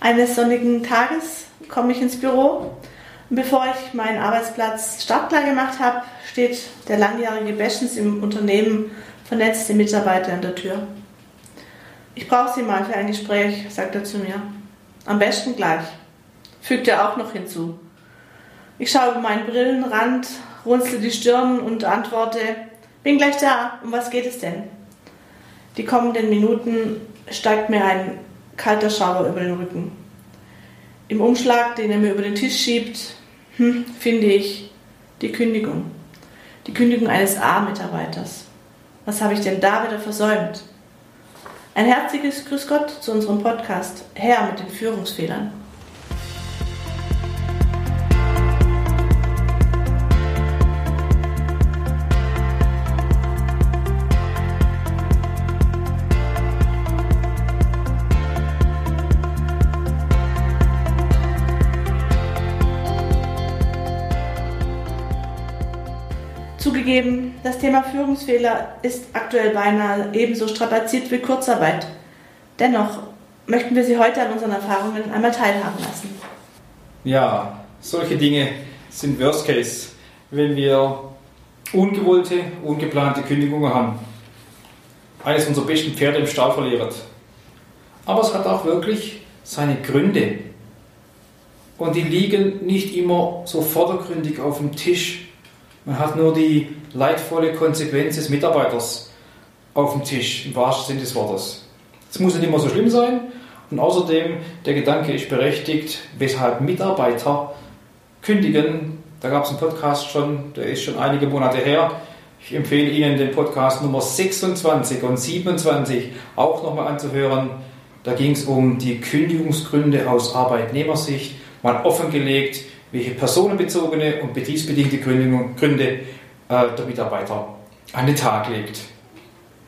Eines sonnigen Tages komme ich ins Büro und bevor ich meinen Arbeitsplatz startklar gemacht habe, steht der langjährige Bestens im Unternehmen vernetzte Mitarbeiter an der Tür. Ich brauche Sie mal für ein Gespräch, sagt er zu mir. Am besten gleich. Fügt er auch noch hinzu. Ich schaue über meinen Brillenrand, runzle die Stirn und antworte, bin gleich da, um was geht es denn? Die kommenden Minuten steigt mir ein kalter Schauer über den Rücken. Im Umschlag, den er mir über den Tisch schiebt, hm, finde ich die Kündigung. Die Kündigung eines A-Mitarbeiters. Was habe ich denn da wieder versäumt? Ein herzliches Grüß Gott zu unserem Podcast Herr mit den Führungsfehlern. Zugegeben, das Thema Führungsfehler ist aktuell beinahe ebenso strapaziert wie Kurzarbeit. Dennoch möchten wir Sie heute an unseren Erfahrungen einmal teilhaben lassen. Ja, solche Dinge sind Worst Case, wenn wir ungewollte, ungeplante Kündigungen haben. Eines unserer besten Pferde im Stall verliert. Aber es hat auch wirklich seine Gründe. Und die liegen nicht immer so vordergründig auf dem Tisch man hat nur die leidvolle Konsequenz des Mitarbeiters auf dem Tisch, im wahrsten Sinne des Wortes. Es muss nicht immer so schlimm sein. Und außerdem, der Gedanke ist berechtigt, weshalb Mitarbeiter kündigen. Da gab es einen Podcast schon, der ist schon einige Monate her. Ich empfehle Ihnen den Podcast Nummer 26 und 27 auch nochmal anzuhören. Da ging es um die Kündigungsgründe aus Arbeitnehmersicht, mal offengelegt, welche personenbezogene und betriebsbedingte Gründe äh, der Mitarbeiter an den Tag legt.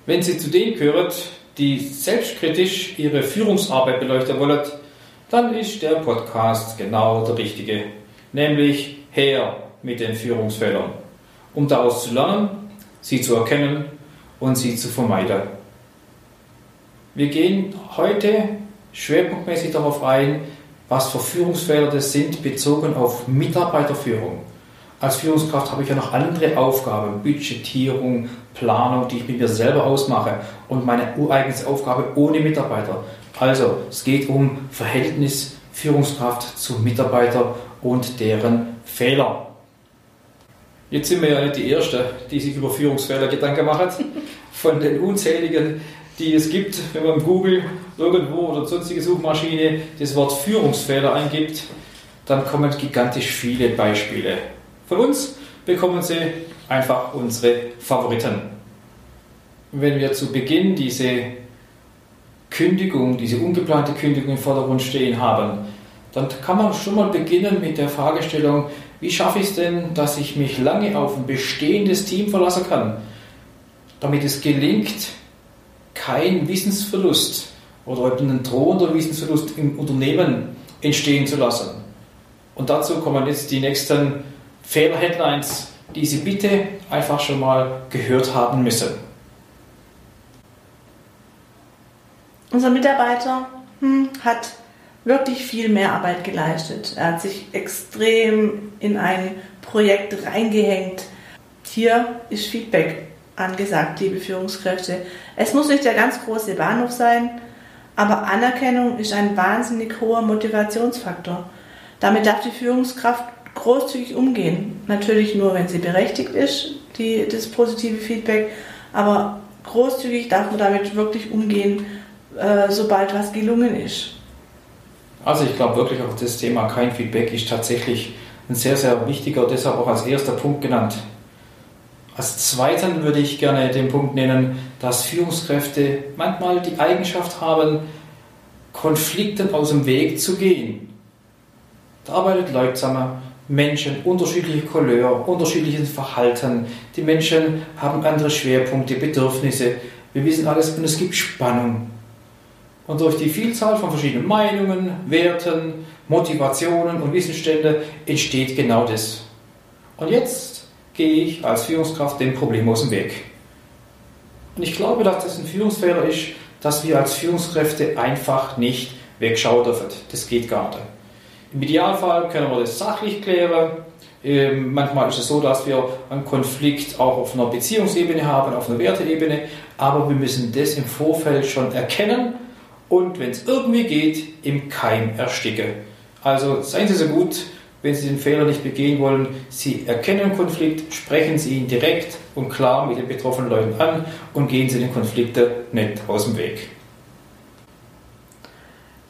Wenn Sie zu denen gehören, die selbstkritisch ihre Führungsarbeit beleuchten wollen, dann ist der Podcast genau der richtige. Nämlich her mit den Führungsfehlern, um daraus zu lernen, sie zu erkennen und sie zu vermeiden. Wir gehen heute schwerpunktmäßig darauf ein, was für Führungsfehler das sind, bezogen auf Mitarbeiterführung. Als Führungskraft habe ich ja noch andere Aufgaben, Budgetierung, Planung, die ich mit mir selber ausmache und meine ureigenste Aufgabe ohne Mitarbeiter. Also es geht um Verhältnis Führungskraft zu Mitarbeiter und deren Fehler. Jetzt sind wir ja nicht die Erste, die sich über Führungsfehler Gedanken machen. Von den unzähligen die es gibt, wenn man Google irgendwo oder sonstige Suchmaschine das Wort Führungsfehler eingibt, dann kommen gigantisch viele Beispiele. Von uns bekommen Sie einfach unsere Favoriten. Wenn wir zu Beginn diese Kündigung, diese ungeplante Kündigung im Vordergrund stehen haben, dann kann man schon mal beginnen mit der Fragestellung, wie schaffe ich es denn, dass ich mich lange auf ein bestehendes Team verlassen kann, damit es gelingt, kein Wissensverlust oder einen drohenden Wissensverlust im Unternehmen entstehen zu lassen. Und dazu kommen jetzt die nächsten Fehler-Headlines, die Sie bitte einfach schon mal gehört haben müssen. Unser Mitarbeiter hm, hat wirklich viel mehr Arbeit geleistet. Er hat sich extrem in ein Projekt reingehängt. Hier ist Feedback angesagt, liebe Führungskräfte. Es muss nicht der ganz große Bahnhof sein, aber Anerkennung ist ein wahnsinnig hoher Motivationsfaktor. Damit darf die Führungskraft großzügig umgehen. Natürlich nur, wenn sie berechtigt ist, die, das positive Feedback, aber großzügig darf man damit wirklich umgehen, äh, sobald was gelungen ist. Also ich glaube wirklich auch das Thema kein Feedback ist tatsächlich ein sehr, sehr wichtiger, deshalb auch als erster Punkt genannt. Als zweiten würde ich gerne den Punkt nennen, dass Führungskräfte manchmal die Eigenschaft haben, Konflikten aus dem Weg zu gehen. Da arbeitet leutsamer Menschen, unterschiedliche Couleur, unterschiedliches Verhalten. Die Menschen haben andere Schwerpunkte, Bedürfnisse. Wir wissen alles und es gibt Spannung. Und durch die Vielzahl von verschiedenen Meinungen, Werten, Motivationen und Wissensständen entsteht genau das. Und jetzt gehe ich als Führungskraft dem Problem aus dem Weg. Und ich glaube, dass das ein Führungsfehler ist, dass wir als Führungskräfte einfach nicht wegschauen dürfen. Das geht gar nicht. Im Idealfall können wir das sachlich klären. Ähm, manchmal ist es so, dass wir einen Konflikt auch auf einer Beziehungsebene haben, auf einer Werteebene, aber wir müssen das im Vorfeld schon erkennen und wenn es irgendwie geht, im Keim ersticken. Also seien Sie so gut, wenn Sie den Fehler nicht begehen wollen, Sie erkennen Konflikt, sprechen Sie ihn direkt und klar mit den betroffenen Leuten an und gehen Sie den Konflikten nicht aus dem Weg.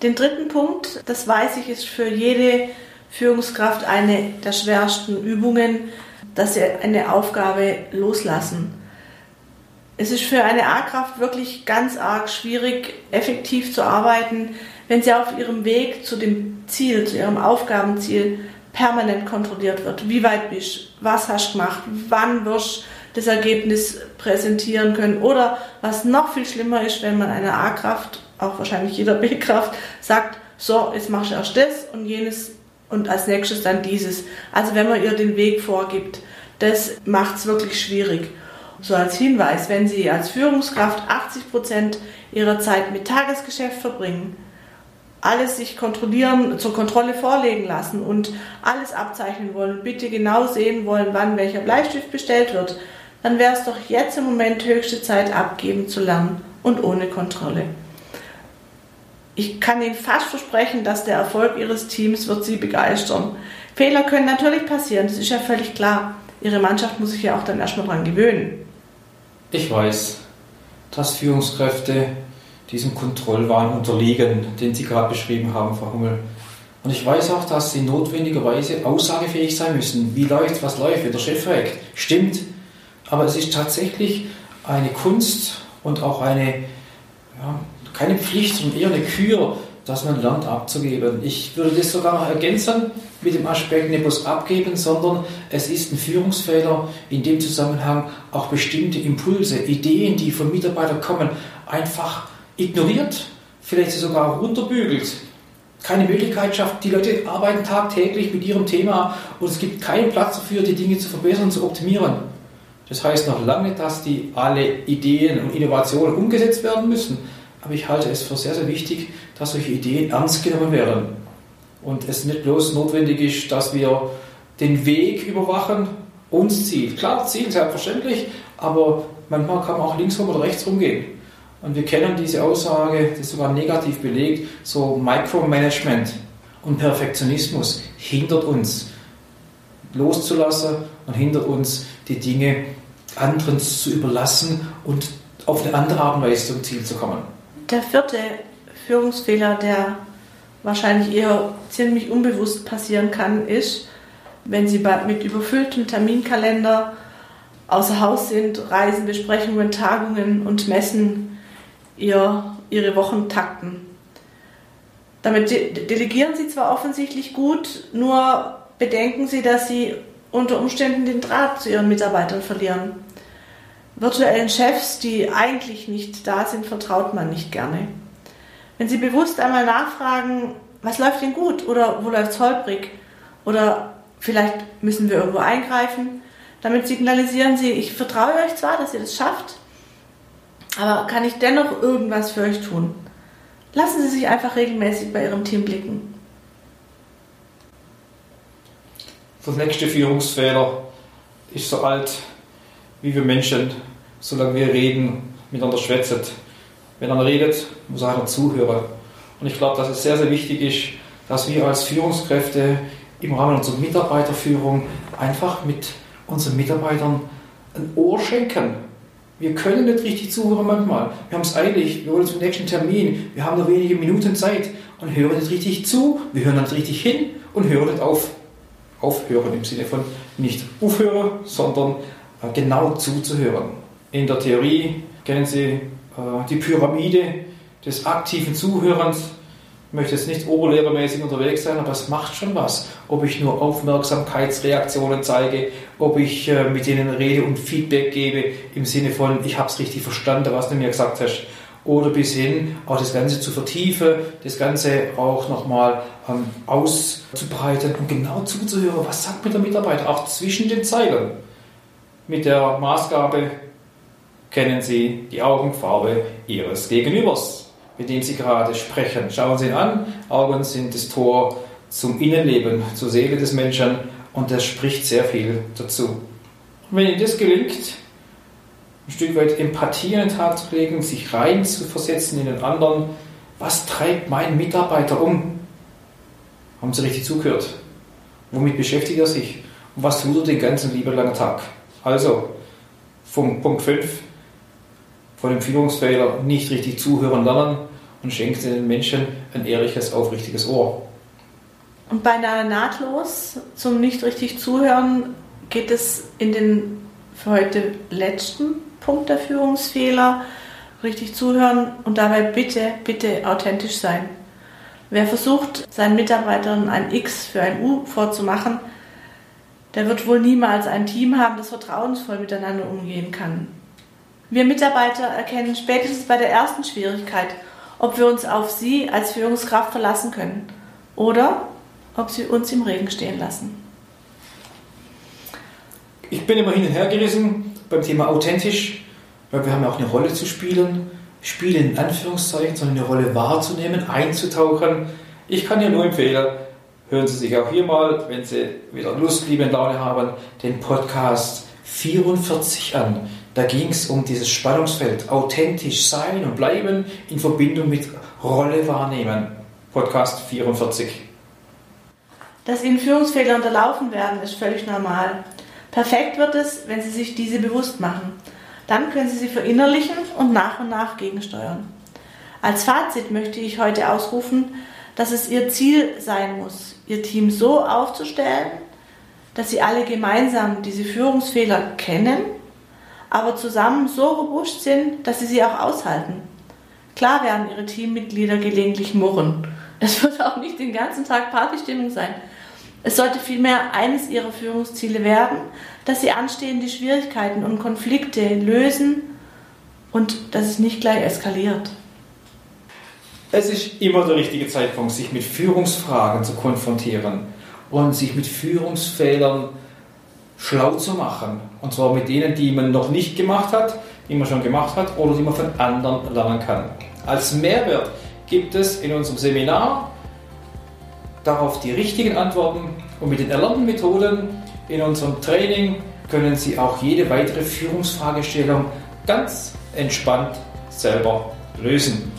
Den dritten Punkt, das weiß ich, ist für jede Führungskraft eine der schwersten Übungen, dass sie eine Aufgabe loslassen. Es ist für eine A-Kraft wirklich ganz arg schwierig, effektiv zu arbeiten, wenn sie auf ihrem Weg zu dem Ziel, zu ihrem Aufgabenziel permanent kontrolliert wird. Wie weit bist du? Was hast du gemacht? Wann wirst du das Ergebnis präsentieren können? Oder was noch viel schlimmer ist, wenn man einer A-Kraft, auch wahrscheinlich jeder B-Kraft, sagt, so, jetzt machst du erst das und jenes und als nächstes dann dieses. Also wenn man ihr den Weg vorgibt, das macht es wirklich schwierig. So als Hinweis, wenn Sie als Führungskraft 80 Prozent Ihrer Zeit mit Tagesgeschäft verbringen, alles sich kontrollieren, zur Kontrolle vorlegen lassen und alles abzeichnen wollen, bitte genau sehen wollen, wann welcher Bleistift bestellt wird, dann wäre es doch jetzt im Moment höchste Zeit, abgeben zu lernen und ohne Kontrolle. Ich kann Ihnen fast versprechen, dass der Erfolg Ihres Teams wird Sie begeistern. Fehler können natürlich passieren, das ist ja völlig klar. Ihre Mannschaft muss sich ja auch dann erstmal dran gewöhnen. Ich weiß, dass Führungskräfte diesem Kontrollwahn unterliegen, den Sie gerade beschrieben haben, Frau Hummel. Und ich weiß auch, dass Sie notwendigerweise aussagefähig sein müssen. Wie läuft, was läuft, wie der Chef fragt. Stimmt. Aber es ist tatsächlich eine Kunst und auch eine, ja, keine Pflicht, sondern eher eine Kür, dass man lernt abzugeben. Ich würde das sogar noch ergänzen mit dem Aspekt nicht bloß abgeben, sondern es ist ein Führungsfehler, in dem Zusammenhang auch bestimmte Impulse, Ideen, die von Mitarbeitern kommen, einfach ignoriert, vielleicht sogar runterbügelt. Keine Möglichkeit schafft. Die Leute arbeiten tagtäglich mit ihrem Thema und es gibt keinen Platz dafür, die Dinge zu verbessern und zu optimieren. Das heißt noch lange, dass die alle Ideen und Innovationen umgesetzt werden müssen. Aber ich halte es für sehr, sehr wichtig, dass solche Ideen ernst genommen werden. Und es nicht bloß notwendig ist, dass wir den Weg überwachen und das Ziel. Klar, Ziel selbstverständlich, aber manchmal kann man auch links rum oder rechts rumgehen. Und wir kennen diese Aussage, das ist sogar negativ belegt, so Micromanagement und Perfektionismus hindert uns loszulassen und hindert uns, die Dinge anderen zu überlassen und auf eine andere Art und Weise zum Ziel zu kommen. Der vierte Führungsfehler, der wahrscheinlich eher ziemlich unbewusst passieren kann, ist, wenn Sie mit überfülltem Terminkalender außer Haus sind, Reisen, Besprechungen, Tagungen und Messen ihr, ihre Wochen takten. Damit de delegieren Sie zwar offensichtlich gut, nur bedenken Sie, dass Sie unter Umständen den Draht zu Ihren Mitarbeitern verlieren. Virtuellen Chefs, die eigentlich nicht da sind, vertraut man nicht gerne. Wenn Sie bewusst einmal nachfragen, was läuft denn gut oder wo läuft es holprig oder vielleicht müssen wir irgendwo eingreifen, damit signalisieren Sie, ich vertraue euch zwar, dass ihr das schafft, aber kann ich dennoch irgendwas für euch tun? Lassen Sie sich einfach regelmäßig bei Ihrem Team blicken. Der nächste Führungsfehler ist so alt wie wir Menschen, solange wir reden, miteinander schwätzen. Wenn einer redet, muss einer zuhören. Und ich glaube, dass es sehr, sehr wichtig ist, dass wir als Führungskräfte im Rahmen unserer Mitarbeiterführung einfach mit unseren Mitarbeitern ein Ohr schenken. Wir können nicht richtig zuhören manchmal. Wir haben es eilig, wir wollen zum nächsten Termin, wir haben nur wenige Minuten Zeit und hören nicht richtig zu, wir hören nicht richtig hin und hören nicht auf. Aufhören im Sinne von nicht aufhören, sondern äh, genau zuzuhören. In der Theorie kennen Sie äh, die Pyramide des aktiven Zuhörens. Ich möchte jetzt nicht oberlehrermäßig unterwegs sein, aber es macht schon was. Ob ich nur Aufmerksamkeitsreaktionen zeige, ob ich äh, mit ihnen rede und Feedback gebe im Sinne von, ich habe es richtig verstanden, was du mir gesagt hast. Oder bis hin, auch das Ganze zu vertiefen, das Ganze auch nochmal ähm, auszubreiten und genau zuzuhören, was sagt mir der Mitarbeiter, auch zwischen den Zeilen mit der Maßgabe kennen Sie die Augenfarbe Ihres Gegenübers. Mit dem Sie gerade sprechen. Schauen Sie ihn an, Augen sind das Tor zum Innenleben, zur Seele des Menschen und das spricht sehr viel dazu. wenn Ihnen das gelingt, ein Stück weit Empathie in den Tag zu legen, sich rein zu versetzen in den anderen, was treibt mein Mitarbeiter um? Haben Sie richtig zugehört? Womit beschäftigt er sich? Und was tut er den ganzen lieben langen Tag? Also, vom Punkt 5, von dem Führungsfehler nicht richtig zuhören lernen und schenken Sie den Menschen ein ehrliches, aufrichtiges Ohr. Und beinahe nahtlos zum nicht richtig zuhören geht es in den für heute letzten Punkt der Führungsfehler. Richtig zuhören und dabei bitte, bitte authentisch sein. Wer versucht, seinen Mitarbeitern ein X für ein U vorzumachen, der wird wohl niemals ein Team haben, das vertrauensvoll miteinander umgehen kann. Wir Mitarbeiter erkennen spätestens bei der ersten Schwierigkeit, ob wir uns auf sie als Führungskraft verlassen können oder ob sie uns im Regen stehen lassen. Ich bin immer hin und her gerissen beim Thema authentisch, weil wir haben ja auch eine Rolle zu spielen. Spielen in Anführungszeichen, sondern eine Rolle wahrzunehmen, einzutauchen. Ich kann dir nur empfehlen, hören Sie sich auch hier mal, wenn Sie wieder Lust, Liebe und Laune haben, den Podcast 44 an. Da ging es um dieses Spannungsfeld, authentisch sein und bleiben in Verbindung mit Rolle wahrnehmen. Podcast 44. Dass Ihnen Führungsfehler unterlaufen werden, ist völlig normal. Perfekt wird es, wenn Sie sich diese bewusst machen. Dann können Sie sie verinnerlichen und nach und nach gegensteuern. Als Fazit möchte ich heute ausrufen, dass es Ihr Ziel sein muss, Ihr Team so aufzustellen, dass Sie alle gemeinsam diese Führungsfehler kennen, aber zusammen so robust sind, dass Sie sie auch aushalten. Klar werden Ihre Teammitglieder gelegentlich murren. Es wird auch nicht den ganzen Tag Partystimmung sein. Es sollte vielmehr eines ihrer Führungsziele werden, dass sie anstehende Schwierigkeiten und Konflikte lösen und dass es nicht gleich eskaliert. Es ist immer der richtige Zeitpunkt, sich mit Führungsfragen zu konfrontieren und sich mit Führungsfehlern schlau zu machen. Und zwar mit denen, die man noch nicht gemacht hat, die man schon gemacht hat oder die man von anderen lernen kann. Als Mehrwert gibt es in unserem Seminar darauf die richtigen Antworten und mit den erlernten Methoden in unserem Training können Sie auch jede weitere Führungsfragestellung ganz entspannt selber lösen.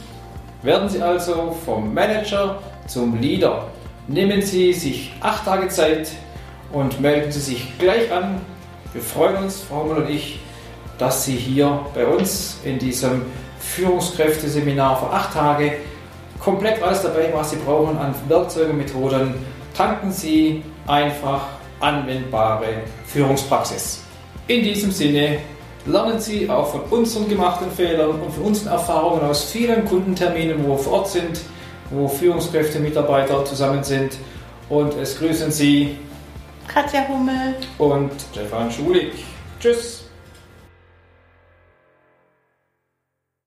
Werden Sie also vom Manager zum Leader. Nehmen Sie sich acht Tage Zeit und melden Sie sich gleich an. Wir freuen uns, Frau Hummel und ich, dass Sie hier bei uns in diesem Führungskräfteseminar für acht Tage komplett alles dabei, was Sie brauchen an Werkzeugen, Methoden. Tanken Sie einfach anwendbare Führungspraxis. In diesem Sinne lernen Sie auch von unseren gemachten Fehlern und von unseren Erfahrungen aus vielen Kundenterminen, wo wir vor Ort sind, wo Führungskräfte, Mitarbeiter zusammen sind. Und es grüßen Sie Katja Hummel und Stefan Schulig. Tschüss.